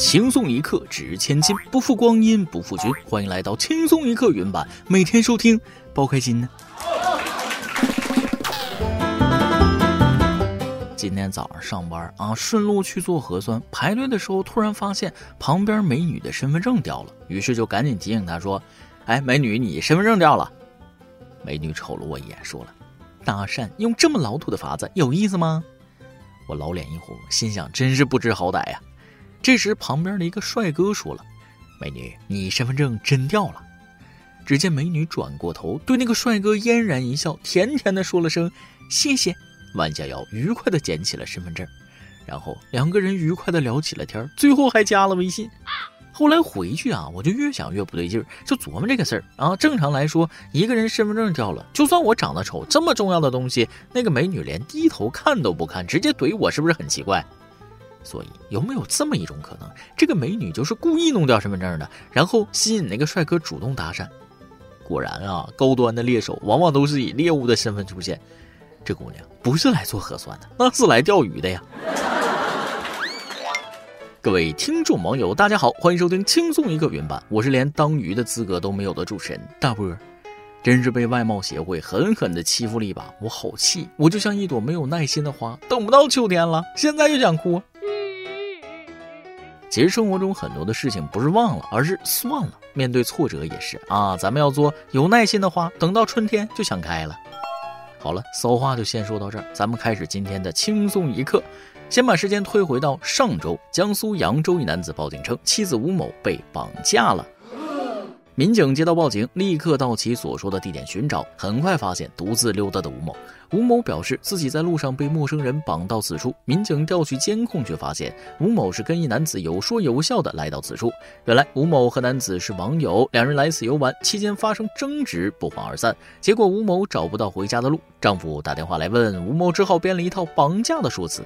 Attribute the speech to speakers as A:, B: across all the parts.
A: 轻松一刻值千金，不负光阴不负君。欢迎来到轻松一刻云版，每天收听，包开心呢。今天早上上班啊，顺路去做核酸，排队的时候突然发现旁边美女的身份证掉了，于是就赶紧提醒她说：“哎，美女，你身份证掉了。”美女瞅了我一眼，说了：“搭讪用这么老土的法子，有意思吗？”我老脸一红，心想真是不知好歹呀。这时，旁边的一个帅哥说了：“美女，你身份证真掉了。”只见美女转过头，对那个帅哥嫣然一笑，甜甜的说了声“谢谢”，弯下腰，愉快的捡起了身份证，然后两个人愉快的聊起了天，最后还加了微信。后来回去啊，我就越想越不对劲儿，就琢磨这个事儿啊。正常来说，一个人身份证掉了，就算我长得丑，这么重要的东西，那个美女连低头看都不看，直接怼我，是不是很奇怪？所以有没有这么一种可能，这个美女就是故意弄掉身份证的，然后吸引那个帅哥主动搭讪？果然啊，高端的猎手往往都是以猎物的身份出现。这姑娘不是来做核酸的，那是来钓鱼的呀！各位听众网友，大家好，欢迎收听轻松一个原版，我是连当鱼的资格都没有的主持人大波。真是被外貌协会狠狠的欺负了一把，我好气！我就像一朵没有耐心的花，等不到秋天了，现在就想哭。其实生活中很多的事情不是忘了，而是算了。面对挫折也是啊，咱们要做有耐心的花，等到春天就想开了。好了，骚话就先说到这儿，咱们开始今天的轻松一刻。先把时间推回到上周，江苏扬州一男子报警称妻子吴某被绑架了。民警接到报警，立刻到其所说的地点寻找，很快发现独自溜达的吴某。吴某表示自己在路上被陌生人绑到此处。民警调取监控，却发现吴某是跟一男子有说有笑的来到此处。原来吴某和男子是网友，两人来此游玩，期间发生争执，不欢而散。结果吴某找不到回家的路，丈夫打电话来问吴某，只好编了一套绑架的说辞：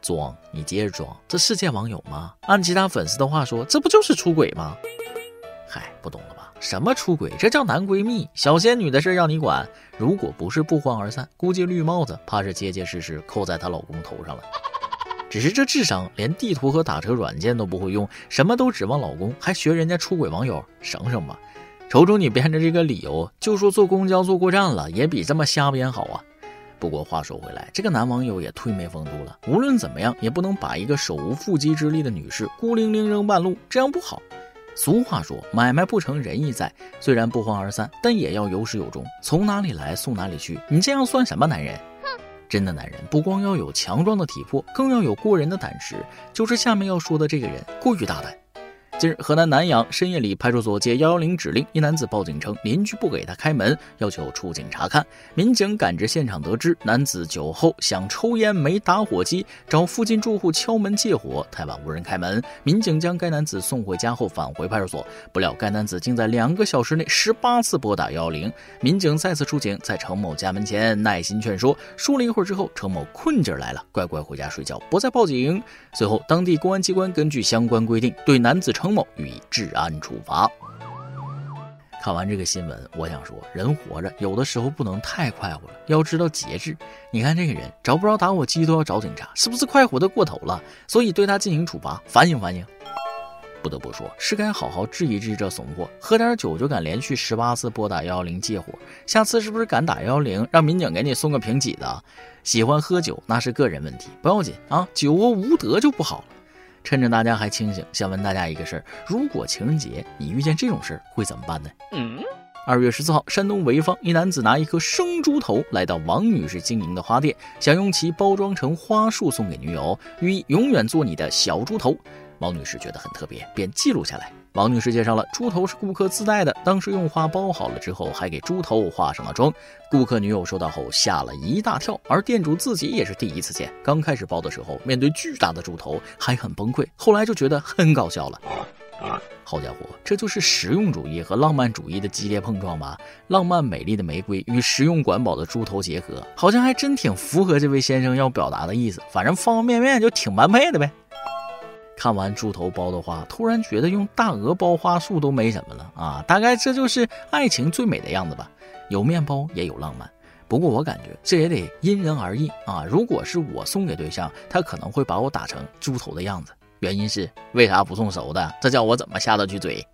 A: 装，你接着装，这是见网友吗？按其他粉丝的话说，这不就是出轨吗？嗨，不懂了吧？什么出轨？这叫男闺蜜。小仙女的事让你管？如果不是不欢而散，估计绿帽子怕是结结实实扣在她老公头上了。只是这智商，连地图和打车软件都不会用，什么都指望老公，还学人家出轨网友，省省吧！瞅瞅你编的这个理由，就说坐公交坐过站了，也比这么瞎编好啊。不过话说回来，这个男网友也忒没风度了。无论怎么样，也不能把一个手无缚鸡之力的女士孤零零扔半路，这样不好。俗话说，买卖不成仁义在。虽然不欢而散，但也要有始有终。从哪里来送哪里去，你这样算什么男人？真的男人不光要有强壮的体魄，更要有过人的胆识。就是下面要说的这个人，过于大胆。近日，河南南阳深夜里，派出所接幺幺零指令，一男子报警称邻居不给他开门，要求出警查看。民警赶至现场，得知男子酒后想抽烟，没打火机，找附近住户敲门借火，太晚无人开门。民警将该男子送回家后返回派出所，不料该男子竟在两个小时内十八次拨打幺幺零。民警再次出警，在程某家门前耐心劝说，说了一会儿之后，程某困劲来了，乖乖回家睡觉，不再报警。随后，当地公安机关根据相关规定，对男子程。某予以治安处罚。看完这个新闻，我想说，人活着有的时候不能太快活了，要知道节制。你看这个人找不着打火机都要找警察，是不是快活的过头了？所以对他进行处罚，反省反省。不得不说，是该好好治一治这怂货。喝点酒就敢连续十八次拨打幺幺零借火，下次是不是敢打幺幺零，让民警给你送个瓶几的？喜欢喝酒那是个人问题，不要紧啊，酒窝无德就不好了。趁着大家还清醒，想问大家一个事儿：如果情人节你遇见这种事儿，会怎么办呢？嗯二月十四号，山东潍坊一男子拿一颗生猪头来到王女士经营的花店，想用其包装成花束送给女友，寓意永远做你的小猪头。王女士觉得很特别，便记录下来。王女士介绍了，猪头是顾客自带的，当时用花包好了之后，还给猪头化上了妆。顾客女友收到后吓了一大跳，而店主自己也是第一次见。刚开始包的时候，面对巨大的猪头还很崩溃，后来就觉得很搞笑了。好家伙，这就是实用主义和浪漫主义的激烈碰撞吧？浪漫美丽的玫瑰与实用管饱的猪头结合，好像还真挺符合这位先生要表达的意思。反正方方面面就挺般配的呗。看完猪头包的花，突然觉得用大鹅包花束都没什么了啊！大概这就是爱情最美的样子吧，有面包也有浪漫。不过我感觉这也得因人而异啊。如果是我送给对象，他可能会把我打成猪头的样子。原因是为啥不送熟的？这叫我怎么下得去嘴？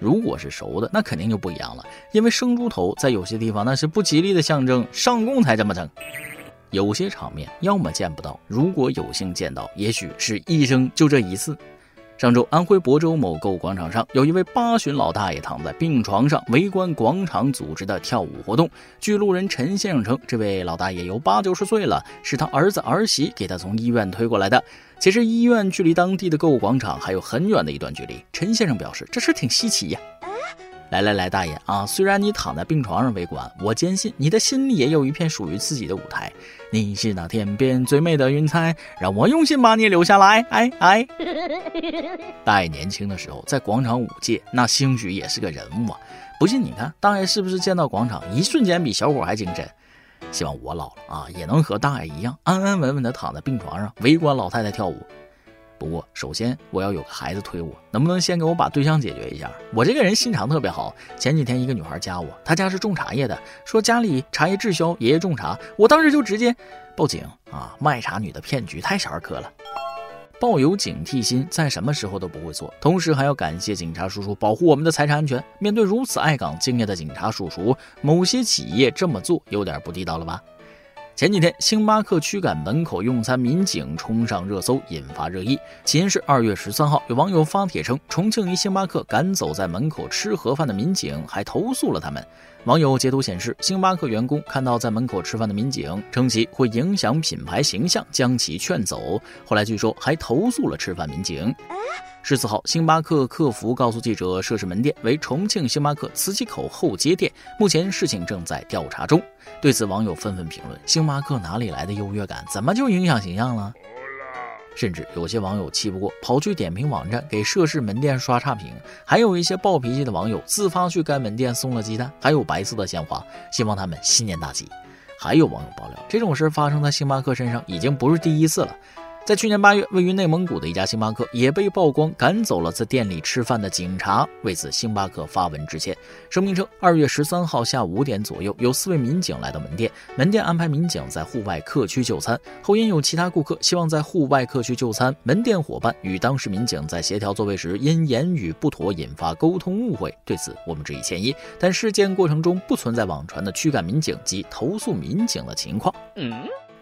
A: 如果是熟的，那肯定就不一样了，因为生猪头在有些地方那是不吉利的象征，上供才这么整。有些场面要么见不到，如果有幸见到，也许是一生就这一次。上周，安徽亳州某购物广场上，有一位八旬老大爷躺在病床上，围观广场组织的跳舞活动。据路人陈先生称，这位老大爷有八九十岁了，是他儿子儿媳给他从医院推过来的。其实医院距离当地的购物广场还有很远的一段距离。陈先生表示，这事挺稀奇呀。来来来，大爷啊！虽然你躺在病床上围观，我坚信你的心里也有一片属于自己的舞台。你是那天边最美的云彩，让我用心把你留下来。哎哎，大爷年轻的时候在广场舞界，那兴许也是个人物啊！不信你看，大爷是不是见到广场一瞬间比小伙还精神？希望我老了啊，也能和大爷一样安安稳稳的躺在病床上围观老太太跳舞。不过，首先我要有个孩子推我，能不能先给我把对象解决一下？我这个人心肠特别好。前几天一个女孩加我，她家是种茶叶的，说家里茶叶滞销，爷爷种茶。我当时就直接报警啊！卖茶女的骗局太小儿科了。抱有警惕心，在什么时候都不会错。同时还要感谢警察叔叔保护我们的财产安全。面对如此爱岗敬业的警察叔叔，某些企业这么做有点不地道了吧？前几天，星巴克驱赶门口用餐民警冲上热搜，引发热议。起因是二月十三号，有网友发帖称，重庆一星巴克赶走在门口吃盒饭的民警，还投诉了他们。网友截图显示，星巴克员工看到在门口吃饭的民警，称其会影响品牌形象，将其劝走。后来据说还投诉了吃饭民警。十四号，星巴克客服告诉记者，涉事门店为重庆星巴克磁器口后街店，目前事情正在调查中。对此，网友纷纷评论：星巴克哪里来的优越感？怎么就影响形象了？甚至有些网友气不过，跑去点评网站给涉事门店刷差评；还有一些暴脾气的网友自发去该门店送了鸡蛋，还有白色的鲜花，希望他们新年大吉。还有网友爆料，这种事发生在星巴克身上已经不是第一次了。在去年八月，位于内蒙古的一家星巴克也被曝光赶走了在店里吃饭的警察。为此，星巴克发文致歉，声明称，二月十三号下午五点左右，有四位民警来到门店，门店安排民警在户外客区就餐。后因有其他顾客希望在户外客区就餐，门店伙伴与当时民警在协调座位时，因言语不妥引发沟通误会。对此，我们致以歉意。但事件过程中不存在网传的驱赶民警及投诉民警的情况。嗯。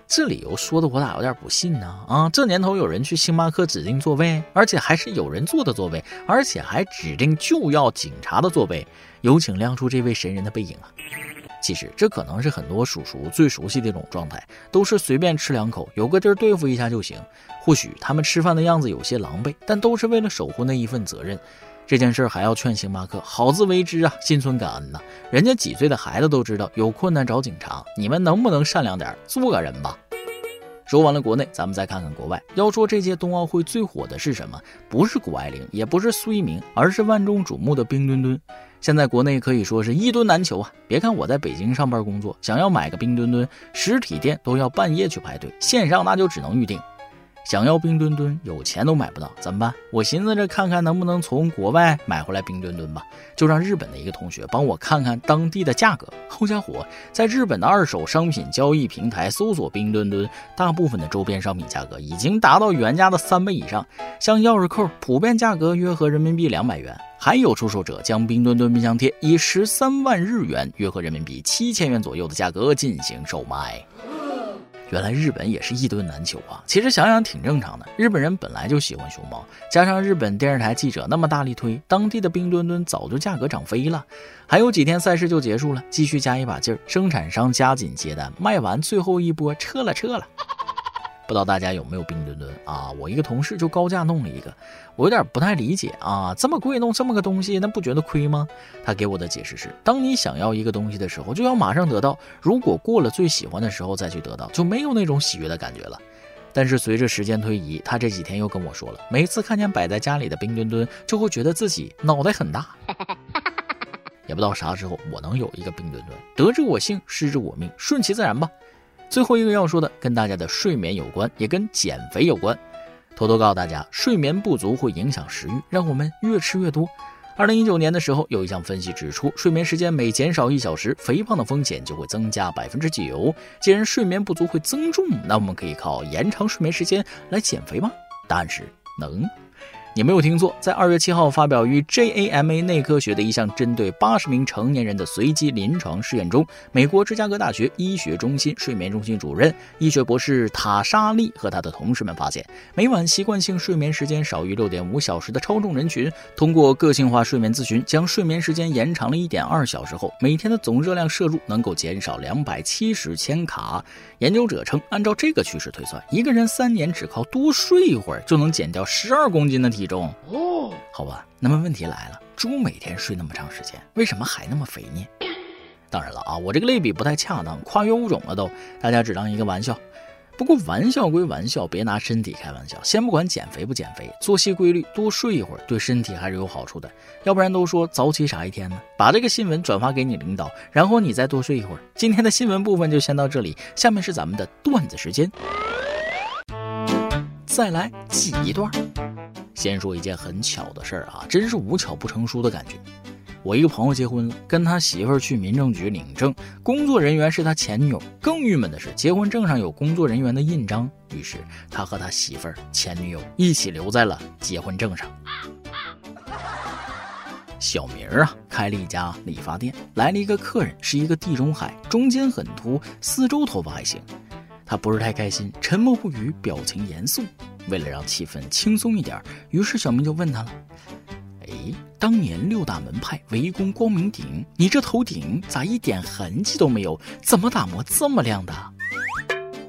A: 这理由说的我咋有点不信呢？啊，这年头有人去星巴克指定座位，而且还是有人坐的座位，而且还指定就要警察的座位。有请亮出这位神人的背影啊！其实这可能是很多叔叔最熟悉的一种状态，都是随便吃两口，有个地儿对付一下就行。或许他们吃饭的样子有些狼狈，但都是为了守护那一份责任。这件事还要劝星巴克好自为之啊，心存感恩呐！人家几岁的孩子都知道有困难找警察，你们能不能善良点，做个人吧？说完了国内，咱们再看看国外。要说这届冬奥会最火的是什么？不是谷爱凌，也不是苏一鸣，而是万众瞩目的冰墩墩。现在国内可以说是一墩难求啊！别看我在北京上班工作，想要买个冰墩墩，实体店都要半夜去排队，线上那就只能预定。想要冰墩墩，有钱都买不到，怎么办？我寻思着看看能不能从国外买回来冰墩墩吧，就让日本的一个同学帮我看看当地的价格。好家伙，在日本的二手商品交易平台搜索冰墩墩，大部分的周边商品价格已经达到原价的三倍以上，像钥匙扣，普遍价格约合人民币两百元，还有出售者将冰墩墩冰箱贴以十三万日元，约合人民币七千元左右的价格进行售卖。原来日本也是一吨难求啊！其实想想挺正常的，日本人本来就喜欢熊猫，加上日本电视台记者那么大力推，当地的冰墩墩早就价格涨飞了。还有几天赛事就结束了，继续加一把劲儿，生产商加紧接单，卖完最后一波撤了撤了。不知道大家有没有冰墩墩啊？我一个同事就高价弄了一个，我有点不太理解啊，这么贵弄这么个东西，那不觉得亏吗？他给我的解释是，当你想要一个东西的时候，就要马上得到，如果过了最喜欢的时候再去得到，就没有那种喜悦的感觉了。但是随着时间推移，他这几天又跟我说了，每次看见摆在家里的冰墩墩，就会觉得自己脑袋很大。也不知道啥时候我能有一个冰墩墩，得之我幸，失之我命，顺其自然吧。最后一个要说的，跟大家的睡眠有关，也跟减肥有关。偷偷告诉大家，睡眠不足会影响食欲，让我们越吃越多。二零一九年的时候，有一项分析指出，睡眠时间每减少一小时，肥胖的风险就会增加百分之九。既然睡眠不足会增重，那我们可以靠延长睡眠时间来减肥吗？答案是能。你没有听错，在二月七号发表于 JAMA 内科学的一项针对八十名成年人的随机临床试验中，美国芝加哥大学医学中心睡眠中心主任、医学博士塔莎利和他的同事们发现，每晚习惯性睡眠时间少于六点五小时的超重人群，通过个性化睡眠咨询，将睡眠时间延长了一点二小时后，每天的总热量摄入能够减少两百七十千卡。研究者称，按照这个趋势推算，一个人三年只靠多睡一会儿，就能减掉十二公斤的体重。哦，好吧，那么问题来了，猪每天睡那么长时间，为什么还那么肥呢？当然了啊，我这个类比不太恰当，跨越物种了都，大家只当一个玩笑。不过玩笑归玩笑，别拿身体开玩笑。先不管减肥不减肥，作息规律，多睡一会儿，对身体还是有好处的。要不然都说早起傻一天呢。把这个新闻转发给你领导，然后你再多睡一会儿。今天的新闻部分就先到这里，下面是咱们的段子时间。再来挤一段。先说一件很巧的事儿啊，真是无巧不成书的感觉。我一个朋友结婚了，跟他媳妇儿去民政局领证，工作人员是他前女友。更郁闷的是，结婚证上有工作人员的印章，于是他和他媳妇儿、前女友一起留在了结婚证上。小明啊，开了一家理发店，来了一个客人，是一个地中海，中间很秃，四周头发还行。他不是太开心，沉默不语，表情严肃。为了让气氛轻松一点，于是小明就问他了。当年六大门派围攻光明顶，你这头顶咋一点痕迹都没有？怎么打磨这么亮的？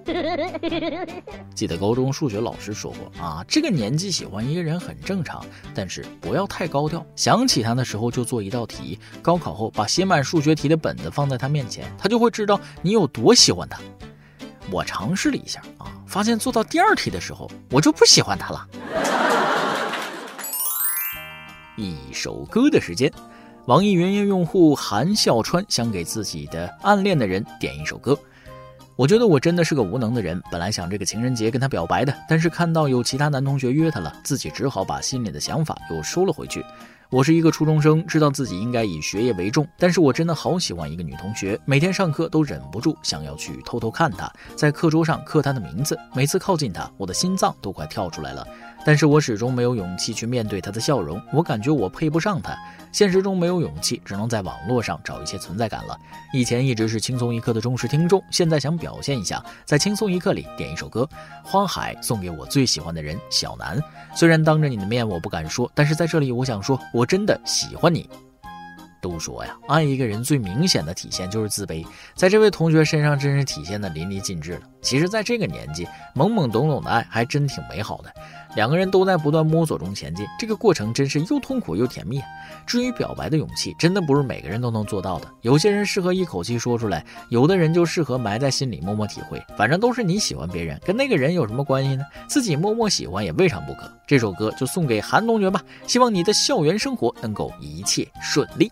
A: 记得高中数学老师说过啊，这个年纪喜欢一个人很正常，但是不要太高调。想起他的时候就做一道题，高考后把写满数学题的本子放在他面前，他就会知道你有多喜欢他。我尝试了一下啊，发现做到第二题的时候，我就不喜欢他了。一首歌的时间，网易云音乐用户韩笑川想给自己的暗恋的人点一首歌。我觉得我真的是个无能的人，本来想这个情人节跟他表白的，但是看到有其他男同学约他了，自己只好把心里的想法又收了回去。我是一个初中生，知道自己应该以学业为重，但是我真的好喜欢一个女同学，每天上课都忍不住想要去偷偷看她，在课桌上刻她的名字，每次靠近她，我的心脏都快跳出来了。但是我始终没有勇气去面对他的笑容，我感觉我配不上他。现实中没有勇气，只能在网络上找一些存在感了。以前一直是轻松一刻的忠实听众，现在想表现一下，在轻松一刻里点一首歌，《花海》送给我最喜欢的人小南。虽然当着你的面我不敢说，但是在这里我想说，我真的喜欢你。都说呀，爱一个人最明显的体现就是自卑，在这位同学身上真是体现的淋漓尽致了。其实，在这个年纪，懵懵懂懂的爱还真挺美好的。两个人都在不断摸索中前进，这个过程真是又痛苦又甜蜜。至于表白的勇气，真的不是每个人都能做到的。有些人适合一口气说出来，有的人就适合埋在心里默默体会。反正都是你喜欢别人，跟那个人有什么关系呢？自己默默喜欢也未尝不可。这首歌就送给韩同学吧，希望你的校园生活能够一切顺利。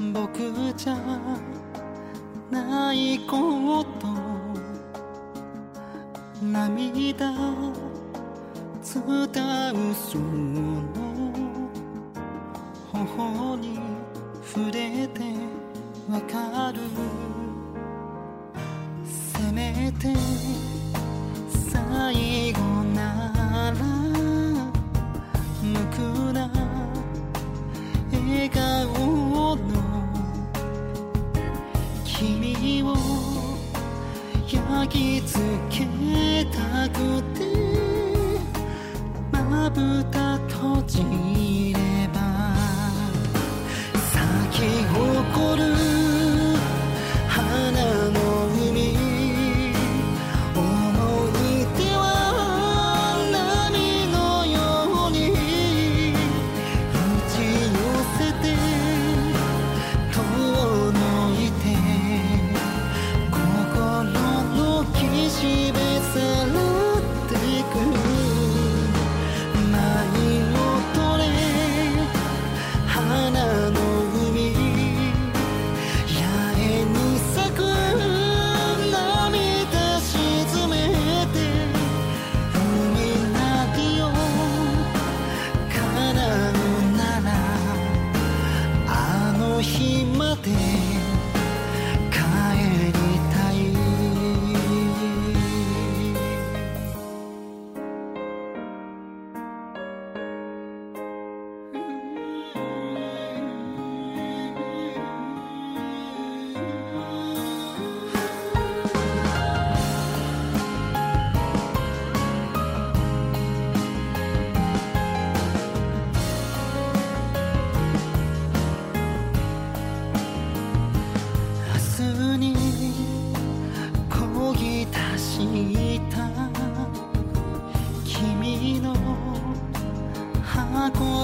A: 僕じゃないこと涙伝うその頬に触れてわかるせめて最後なら無垢な君を焼き付けたくてまぶた閉じれば先ほど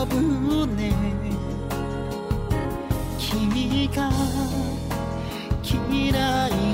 B: ぶね。君が嫌い